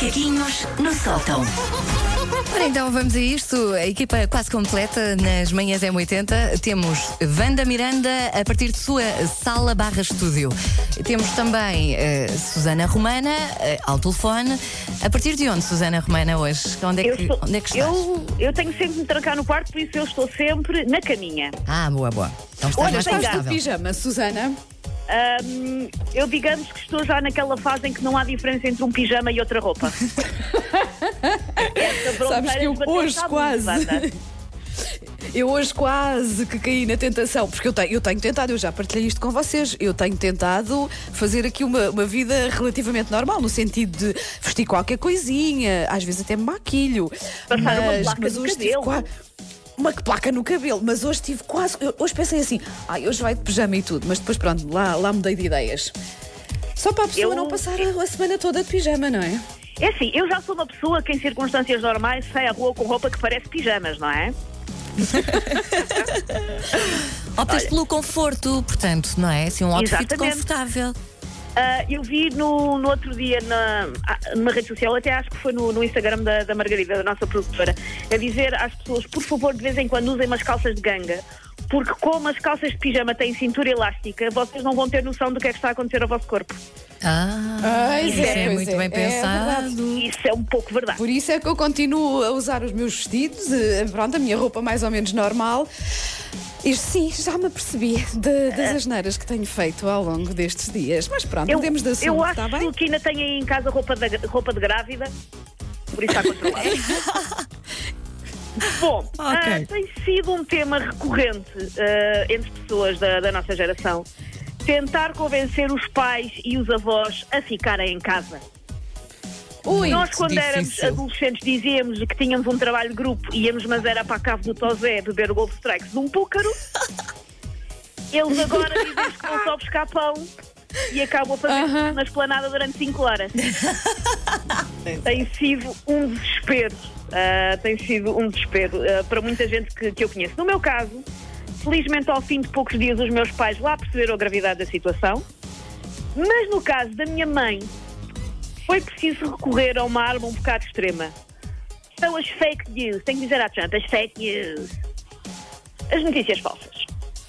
Macaquinhos no sótão. Ora, então vamos a isto. A equipa quase completa nas manhãs M80. Temos Wanda Miranda a partir de sua sala barra estúdio. Temos também eh, Susana Romana eh, ao telefone. A partir de onde, Susana Romana, hoje? Onde é Eu, que, sou- onde é que estás? eu, eu tenho sempre de me trancar no quarto, por isso eu estou sempre na caminha. Ah, boa, boa. Então estás Olha, mais Estás de confortável. pijama, Susana? Eu digamos que estou já naquela fase em que não há diferença entre um pijama e outra roupa. Sabes que eu hoje quase. Eu hoje quase que caí na tentação, porque eu tenho, eu tenho tentado, eu já partilhei isto com vocês, eu tenho tentado fazer aqui uma, uma vida relativamente normal, no sentido de vestir qualquer coisinha, às vezes até me maquilho. Passar uma mas, placa mas hoje Uma placa no cabelo, mas hoje tive quase. eu- hoje pensei assim, ai, hoje vai de pijama e tudo, mas depois pronto, lá, lá mudei de ideias. Só para a pessoa Eu- não passar a, a semana toda de pijama, não é? É assim, eu já sou uma pessoa que em circunstâncias normais sai à rua com roupa que parece pijamas, não é? Optas pelo conforto, portanto, não é? Assim, um outfit Exatamente. confortável. Ah, eu vi no, no outro dia na, ah, numa rede social, até acho que foi no, no Instagram da, da Margarida, da nossa produtora, a dizer às pessoas, por favor, de vez em quando usem umas calças de ganga, porque como as calças de pijama têm cintura elástica, vocês não vão ter noção do que é que está a acontecer ao vosso corpo. Ah, Pois isso é, é, muito é. bem É pensado. Isso é um pouco verdade. Por isso é que eu continuo a usar os meus vestidos, eh, pronto, a minha roupa mais ou menos normal. E sim, já me apercebi das asneiras que tenho feito ao longo destes dias. Mas pronto, Eu, mudemos de assunto, eu acho bem? que ainda têm aí em casa roupa de, roupa de grávida, por isso está controlado. Bom, ah, tem sido um tema recorrente ah, entre pessoas da, da nossa geração tentar convencer os pais e os avós a ficarem em casa. Ui, Nós, quando éramos difícil. adolescentes, dizíamos que tínhamos um trabalho de grupo, íamos, mas era para a cave do Tozé beber o Gold Strikes de um púcaro. Eles agora dizem que vão só buscar pão e acabam a fazer Aham. na esplanada durante 5 horas. tem sido um desespero. ah, tem sido um desespero ah, para muita gente que, que eu conheço. No meu caso, felizmente, ao fim de poucos dias, os meus pais lá perceberam a gravidade da situação. Mas no caso da minha mãe, foi preciso recorrer a uma arma um bocado extrema. São as fake news. Tenho que dizer à Trump, as fake news. As notícias falsas.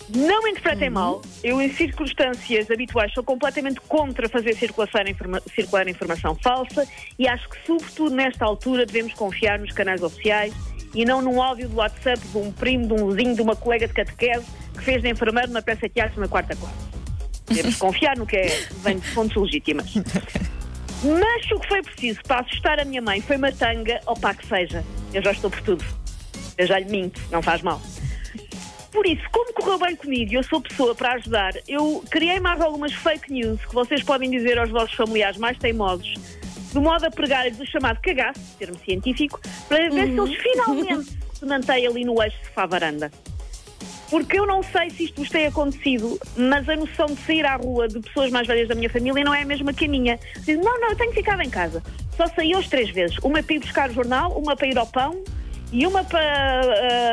Não me interpretem mal, eu em circunstâncias habituais sou completamente contra fazer circulação informa- circular informação falsa e acho que, sobretudo nesta altura, devemos confiar nos canais oficiais e não num áudio do WhatsApp de um primo, de um vizinho, de uma colega de catequese que fez de enfermeiro na peça de teatro na quarta classe. Devemos confiar no que é, vem de fontes legítimas. Mas o que foi preciso para assustar a minha mãe foi uma tanga, opá que seja. Eu já estou por tudo. Eu já lhe minto, não faz mal. Por isso, como correu bem comigo e eu sou pessoa para ajudar, eu criei mais algumas fake news que vocês podem dizer aos vossos familiares mais teimosos, de modo a pregar-lhes o chamado cagaço, termo científico, para ver se eles finalmente se mantêm ali no eixo sofá-varanda. Porque eu não sei se isto vos tem acontecido, mas a noção de sair à rua de pessoas mais velhas da minha família não é a mesma que a minha. Dizem, não, não, eu tenho ficado em casa. Só saí hoje três vezes. Uma para ir buscar o jornal, uma para ir ao pão e uma para,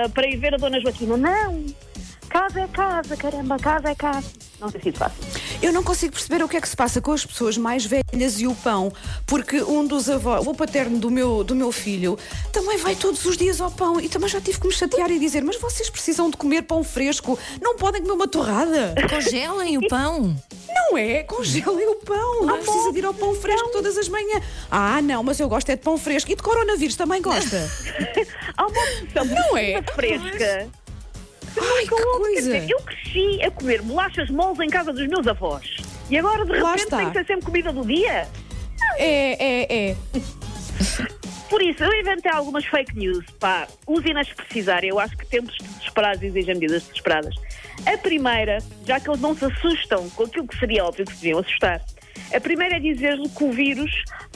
ah, para ir ver a Dona Joaquina. Não! Casa é casa, caramba, casa é casa. Não tem sido fácil. Eu não consigo perceber o que é que se passa com as pessoas mais velhas e o pão, porque um dos avós, o paterno do meu, do meu filho, também vai todos os dias ao pão e também já tive que me chatear e dizer: Mas vocês precisam de comer pão fresco, não podem comer uma torrada. Congelem o pão. Não é? Congelem o pão, não precisa de ir ao pão fresco todas as manhãs. Ah, não, mas eu gosto é de pão fresco e de coronavírus também gosta. Há uma opção Não é? fresca. Ai, que coisa! dizer, eu cresci a comer bolachas moles em casa dos meus avós. E agora, de Lá repente, está. tem que ser sempre comida do dia. É, é, é. Por isso, eu inventei algumas fake news. Pá, usem-nas se precisarem. Eu acho que tempos desesperados exigem medidas desesperadas. A primeira, já que eles não se assustam com aquilo que seria óbvio que se deviam assustar, a primeira é dizer-lhe que o vírus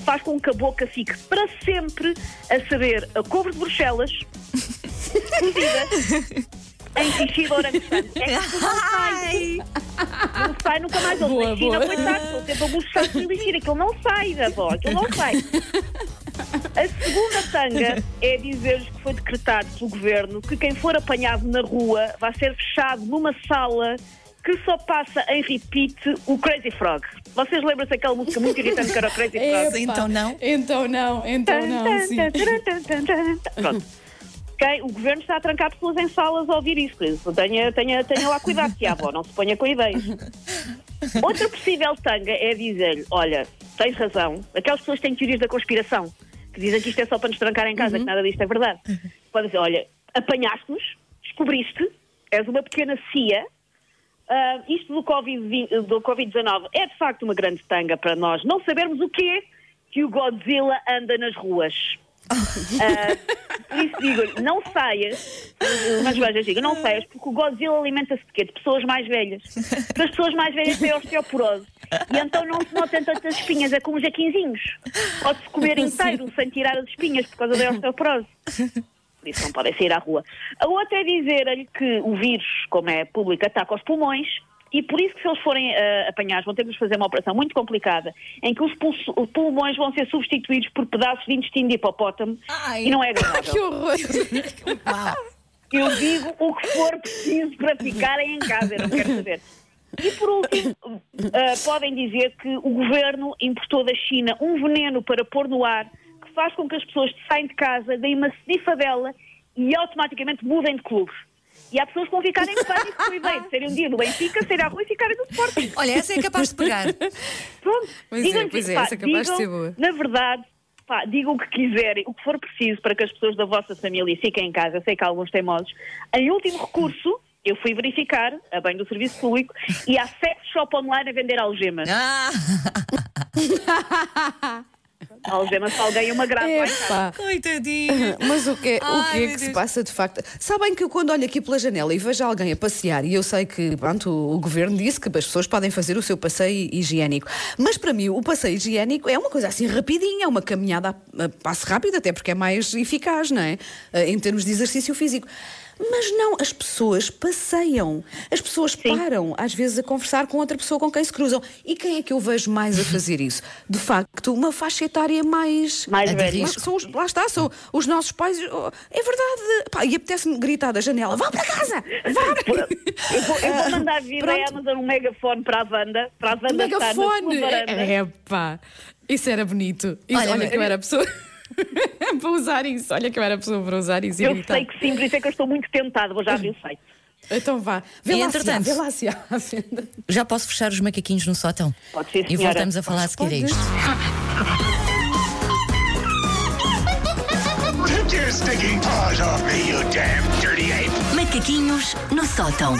faz com que a boca fique para sempre a saber a couve de Bruxelas, cozida, em xixi de orangotango. É que não sai. Não sai nunca mais. Eles Boa, na China, boa. coitados, estão sempre a buchar e lixir. Aquilo não sai da avó, aquilo não sai. A segunda tanga é dizer-lhes que foi decretado pelo governo que quem for apanhado na rua vai ser fechado numa sala que só passa em repeat o Crazy Frog. Vocês lembram-se daquela música muito irritante que era o Crazy Frog? Epá, então não? Então não, então não, sim. Pronto. Ok, O governo está a trancar pessoas em salas a ouvir isso, tenha, tenha, tenha lá cuidado, que a avó não se ponha com ideias. Outra possível tanga é dizer-lhe: olha, tens razão, aquelas pessoas que têm teorias da conspiração, que dizem que isto é só para nos trancar em casa, que nada disto é verdade. Pode dizer: olha, apanhaste-nos, descobriste, és uma pequena CIA. ah, isto do Covid-19 do Covid é de facto uma grande tanga para nós não sabermos o quê que o Godzilla anda nas ruas. Ah, por isso digo, não saias, mas vejas, digo, não saias, porque o Godzilla alimenta-se de quê? De pessoas mais velhas. Porque as pessoas mais velhas têm osteoporose. E então não se notam tantas espinhas, é como os jaquinzinhos. Pode-se comer inteiro sem tirar as espinhas por causa da osteoporose. Por isso não podem sair à rua. A outra é dizer-lhe que o vírus, como é público, ataca os pulmões. E por isso que se eles forem ah, apanhados vão ter que fazer uma operação muito complicada em que os, pulmões vão ser substituídos por pedaços de intestino de hipopótamo Ai. e não é agradável. Que horror! Eu digo o que for preciso para ficarem em casa, eu não quero saber. E por último, ah, podem dizer que o governo importou da China um veneno para pôr no ar que faz com que as pessoas saem de casa, deem uma snifadela e automaticamente mudem de clube. E há pessoas que vão ficar em pânico com ideia de serem um dia do Benfica, sair à rua e ficarem do Sporting. Olha, essa é capaz de pegar. Pronto. Pois é, Digam-lhe, pois é, pá, essa é capaz de digam, ser boa. Na verdade, pá, digam o que quiserem, o que for preciso para que as pessoas da vossa família fiquem em casa. Eu sei que há alguns teimosos. Em último recurso, eu fui verificar, a bem do serviço público, e há sex shop online a vender algemas. Ah, Algemas se alguém uma grave coitadinho. Mas o que, é- o Ai, que é que se passa de facto? Sabem que eu, quando olho aqui pela janela e vejo alguém a passear, e eu sei que pronto, o, o governo disse que as pessoas podem fazer o seu passeio higiênico, mas para mim o passeio higiênico é uma coisa assim rapidinha, é uma caminhada a, a passo rápido, até porque é mais eficaz, não é? Eh, Em termos de exercício físico. Mas não, as pessoas passeiam. As pessoas param, às vezes, a conversar com outra pessoa com quem se cruzam. E quem é que eu vejo mais a fazer isso? De facto, uma faixa etária mais. Mais velha. Lá está, são os nossos pais. oh, É verdade. Pá, e apetece-me gritar da janela: vá para casa! Vá! Eu vou, eu vou mandar vir Pronto. a Amazon um megafone para a Wanda, para a Wanda estar na sua Megafone! varanda. É pá, isso era bonito. Isso, Olha, olha, que eu era a pessoa para usar isso. Olha que eu era a pessoa para usar isso. e Eu gritar. sei que sim, por isso é que eu estou muito tentada, vou já abrir o site. Então vá. Vê E lá entretanto- se há, vê lá se há à venda. Já posso fechar os macaquinhos no sótão? Pode ser, E senhora. voltamos a falar a seguir a Pode. isto. Take your stinking paws off me, you damn dirty ape! Macaquinhos no sótão.